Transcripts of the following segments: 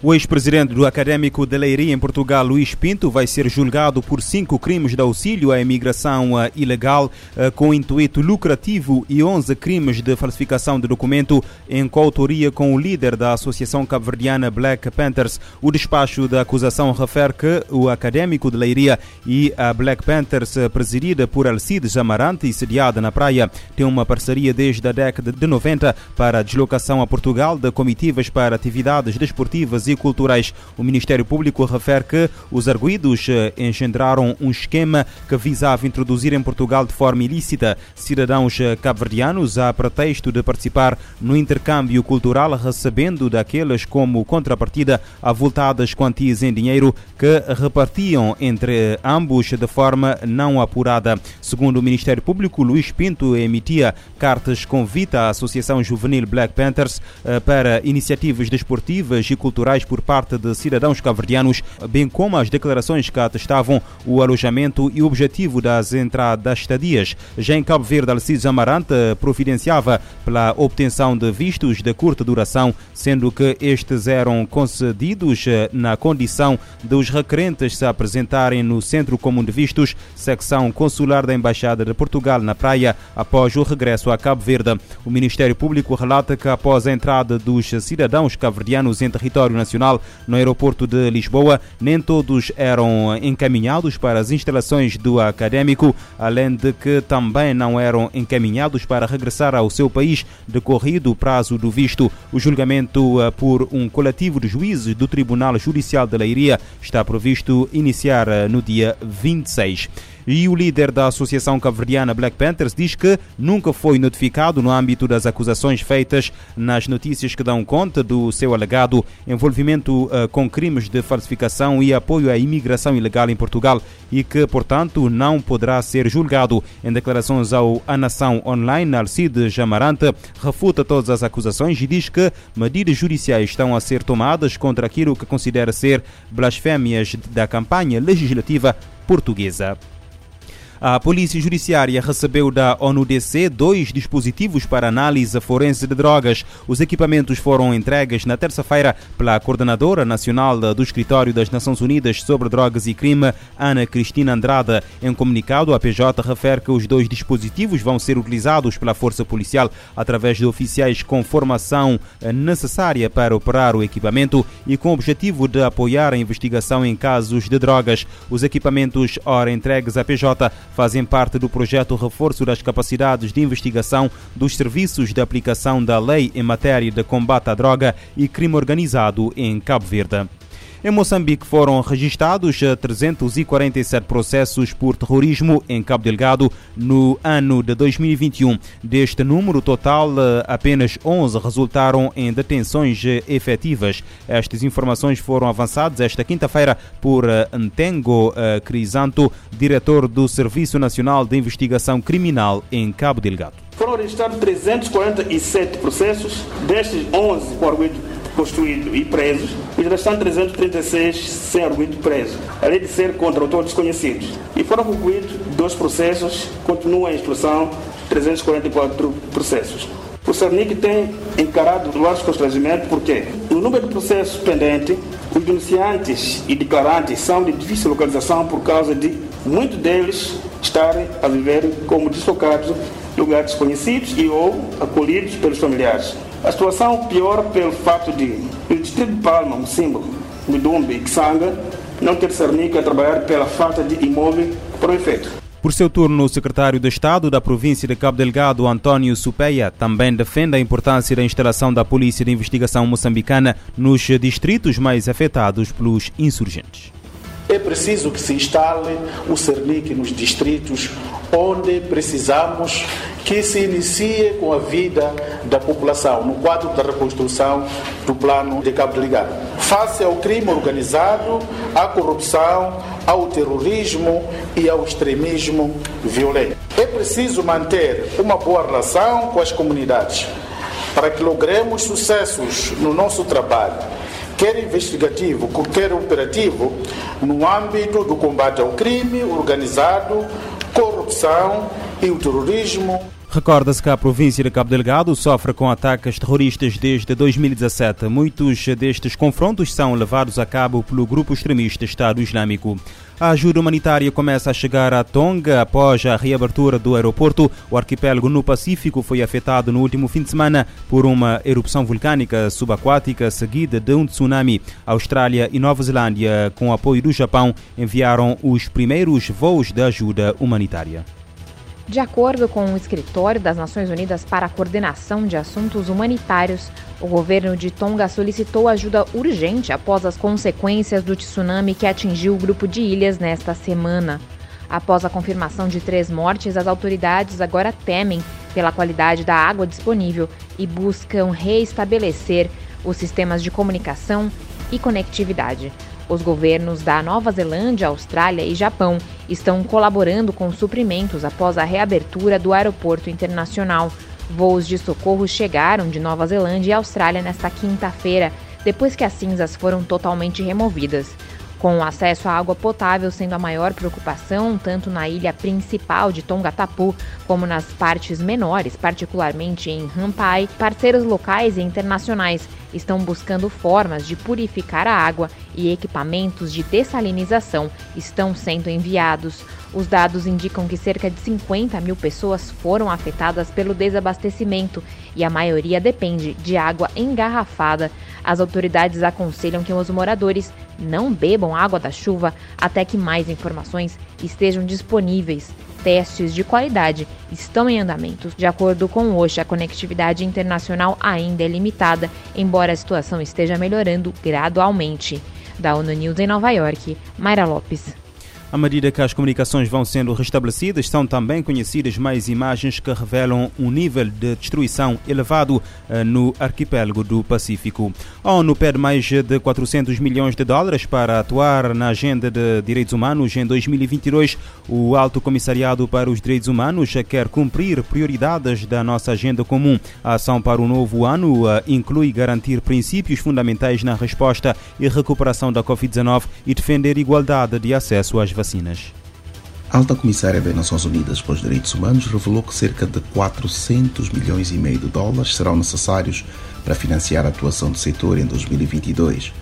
O ex-presidente do Académico de Leiria em Portugal, Luís Pinto, vai ser julgado por cinco crimes de auxílio à imigração eh, ilegal eh, com intuito lucrativo e 11 crimes de falsificação de documento em coautoria com o líder da Associação Cabo-Verdiana Black Panthers. O despacho da acusação refere que o Académico de Leiria e a Black Panthers, eh, presidida por Alcides Amarante e sediada na praia, tem uma parceria desde a década de 90 para a deslocação a Portugal de comitivas para atividades desportivas e culturais. O Ministério Público refere que os arguídos eh, engendraram um esquema que visava introduzir em Portugal de forma ilícita cidadãos eh, cabo-verdianos a pretexto de participar no intercâmbio cultural, recebendo daqueles como contrapartida avultadas quantias em dinheiro que repartiam entre ambos de forma não apurada. Segundo o Ministério Público, Luís Pinto emitia cartas convite à Associação Juvenil Black Panthers eh, para iniciativas desportivas e culturais por parte de cidadãos cabo-verdianos, bem como as declarações que atestavam o alojamento e o objetivo das entradas estadias. Já em Cabo Verde, Alcides Amarante providenciava pela obtenção de vistos de curta duração, sendo que estes eram concedidos eh, na condição de os requerentes se apresentarem no Centro Comum de Vistos, secção consular da Embaixada de Portugal na praia, após o regresso a Cabo Verde. O Ministério Público relata que após a entrada dos cidadãos cabo-verdianos em território nacional no aeroporto de Lisboa, nem todos eram encaminhados para as instalações do académico, além de que também não eram encaminhados para regressar ao seu país decorrido o prazo do visto. O julgamento eh, por um coletivo de juízes do Tribunal Judicial de Leiria está previsto iniciar eh, no dia 26. E o líder da Associação Cabo-Verdiana Black Panthers diz que nunca foi notificado no âmbito das acusações feitas nas notícias que dão conta do seu alegado envolvimento uh, com crimes de falsificação e apoio à imigração ilegal em Portugal e que, portanto, não poderá ser julgado. Em declarações ao A Nação Online, Alcides Amarante refuta todas as acusações e diz que medidas judiciais estão a ser tomadas contra aquilo que considera ser blasfémias da campanha legislativa portuguesa. A Polícia Judiciária recebeu da ONU-DC dois dispositivos para análise forense de drogas. Os equipamentos foram entregues na terça-feira pela Coordenadora Nacional do Escritório das Nações Unidas sobre Drogas e Crime, Ana Cristina Andrada. Em comunicado, a PJ refere que os dois dispositivos vão ser utilizados pela Força Policial através de oficiais com formação necessária para operar o equipamento e com o objetivo de apoiar a investigação em casos de drogas. Os equipamentos, ora entregues à PJ, fazem parte do projeto Reforço das Capacidades de Investigação dos Serviços de Aplicação da Lei em matéria de combate à droga e crime organizado em Cabo Verde. Em Moçambique foram registrados 347 processos por terrorismo em Cabo Delgado no ano de 2021. Deste número total, apenas 11 resultaram em detenções efetivas. Estas informações foram avançadas esta quinta-feira por Ntengo Crisanto, diretor do Serviço Nacional de Investigação Criminal em Cabo Delgado. Foram registrados 347 processos, destes 11 com arguido constituído e presos, os restantes 336 sem arguido preso, além de ser contra autores desconhecidos. E foram concluídos dois processos, continuam em instrução 344 processos. O Cernic tem encarado vários constrangimentos porque no número de processos pendentes, os denunciantes e declarantes são de difícil localização por causa de muitos deles estarem a viver como deslocados em lugares desconhecidos e ou acolhidos pelos familiares. A situação piora pelo fato de o distrito de Palma, Mocimbo, Midumbi e Xanga não ter Cernic a trabalhar pela falta de imóvel para o efeito. Por seu turno, o secretário de Estado da província de Cabo Delgado, António Supeia, também defende a importância da instalação da Polícia de Investigação moçambicana nos distritos mais afetados pelos insurgentes. É preciso que se instale o Cernic nos distritos onde precisamos que se inicie com a vida da população no quadro da reconstrução do plano de Cabo Delgado. Face ao crime organizado, à corrupção, ao terrorismo e ao extremismo violento. É preciso manter uma boa relação com as comunidades para que logremos sucessos no nosso trabalho quer investigativo, quer operativo, no âmbito do combate ao crime organizado, corrupção e o terrorismo Recorda-se que a província de Cabo Delgado sofre com ataques terroristas desde 2017. Muitos destes confrontos são levados a cabo pelo grupo extremista Estado Islâmico. A ajuda humanitária começa a chegar a Tonga após a reabertura do aeroporto. O arquipélago no Pacífico foi afetado no último fim de semana por uma erupção vulcânica subaquática seguida de um tsunami. A Austrália e Nova Zelândia, com apoio do Japão, enviaram os primeiros voos de ajuda humanitária. De acordo com o Escritório das Nações Unidas para a Coordenação de Assuntos Humanitários, o governo de Tonga solicitou ajuda urgente após as consequências do tsunami que atingiu o grupo de ilhas nesta semana. Após a confirmação de três mortes, as autoridades agora temem pela qualidade da água disponível e buscam reestabelecer os sistemas de comunicação e conectividade. Os governos da Nova Zelândia, Austrália e Japão estão colaborando com suprimentos após a reabertura do aeroporto internacional. Voos de socorro chegaram de Nova Zelândia e Austrália nesta quinta-feira, depois que as cinzas foram totalmente removidas. Com o acesso à água potável sendo a maior preocupação, tanto na ilha principal de Tongatapu como nas partes menores, particularmente em Rampai, parceiros locais e internacionais estão buscando formas de purificar a água e equipamentos de dessalinização estão sendo enviados. Os dados indicam que cerca de 50 mil pessoas foram afetadas pelo desabastecimento e a maioria depende de água engarrafada. As autoridades aconselham que os moradores não bebam água da chuva até que mais informações estejam disponíveis. Testes de qualidade estão em andamento. De acordo com o OSHA, a conectividade internacional ainda é limitada, embora a situação esteja melhorando gradualmente. Da ONU News em Nova York, Mayra Lopes. À medida que as comunicações vão sendo restabelecidas, são também conhecidas mais imagens que revelam um nível de destruição elevado eh, no arquipélago do Pacífico. A ONU pede mais de 400 milhões de dólares para atuar na agenda de direitos humanos em 2022. O Alto Comissariado para os Direitos Humanos quer cumprir prioridades da nossa agenda comum. A ação para o novo ano eh, inclui garantir princípios fundamentais na resposta e recuperação da Covid-19 e defender igualdade de acesso às vacinas. A alta comissária das Nações Unidas para os Direitos Humanos revelou que cerca de 400 milhões e meio de dólares serão necessários para financiar a atuação do setor em 2022.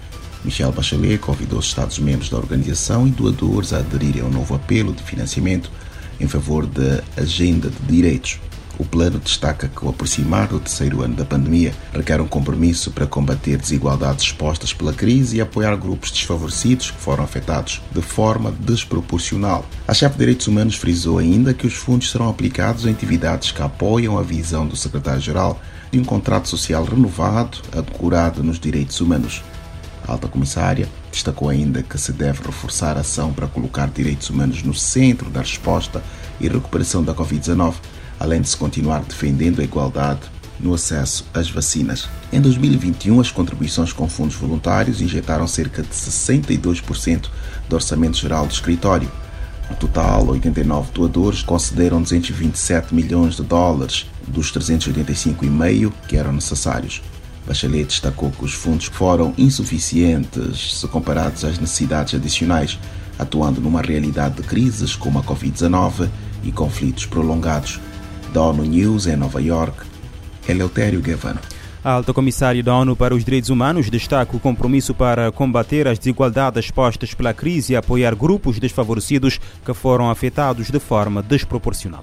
Michelle Bachelet convidou os Estados-membros da organização e doadores a aderirem ao novo apelo de financiamento em favor da Agenda de Direitos. O plano destaca que o aproximar do terceiro ano da pandemia requer um compromisso para combater desigualdades expostas pela crise e apoiar grupos desfavorecidos que foram afetados de forma desproporcional. A chefe de Direitos Humanos frisou ainda que os fundos serão aplicados em atividades que apoiam a visão do secretário-geral de um contrato social renovado, ancorado nos direitos humanos. A alta comissária destacou ainda que se deve reforçar a ação para colocar direitos humanos no centro da resposta e recuperação da Covid-19 além de se continuar defendendo a igualdade no acesso às vacinas. Em 2021, as contribuições com fundos voluntários injetaram cerca de 62% do orçamento geral do escritório. No total, 89 doadores concederam 227 milhões de dólares dos 385,5 que eram necessários. Bachelet destacou que os fundos foram insuficientes se comparados às necessidades adicionais, atuando numa realidade de crises como a Covid-19 e conflitos prolongados da ONU News em Nova York, Eleutério Guevara. A alta comissária da ONU para os Direitos Humanos destaca o compromisso para combater as desigualdades postas pela crise e apoiar grupos desfavorecidos que foram afetados de forma desproporcional.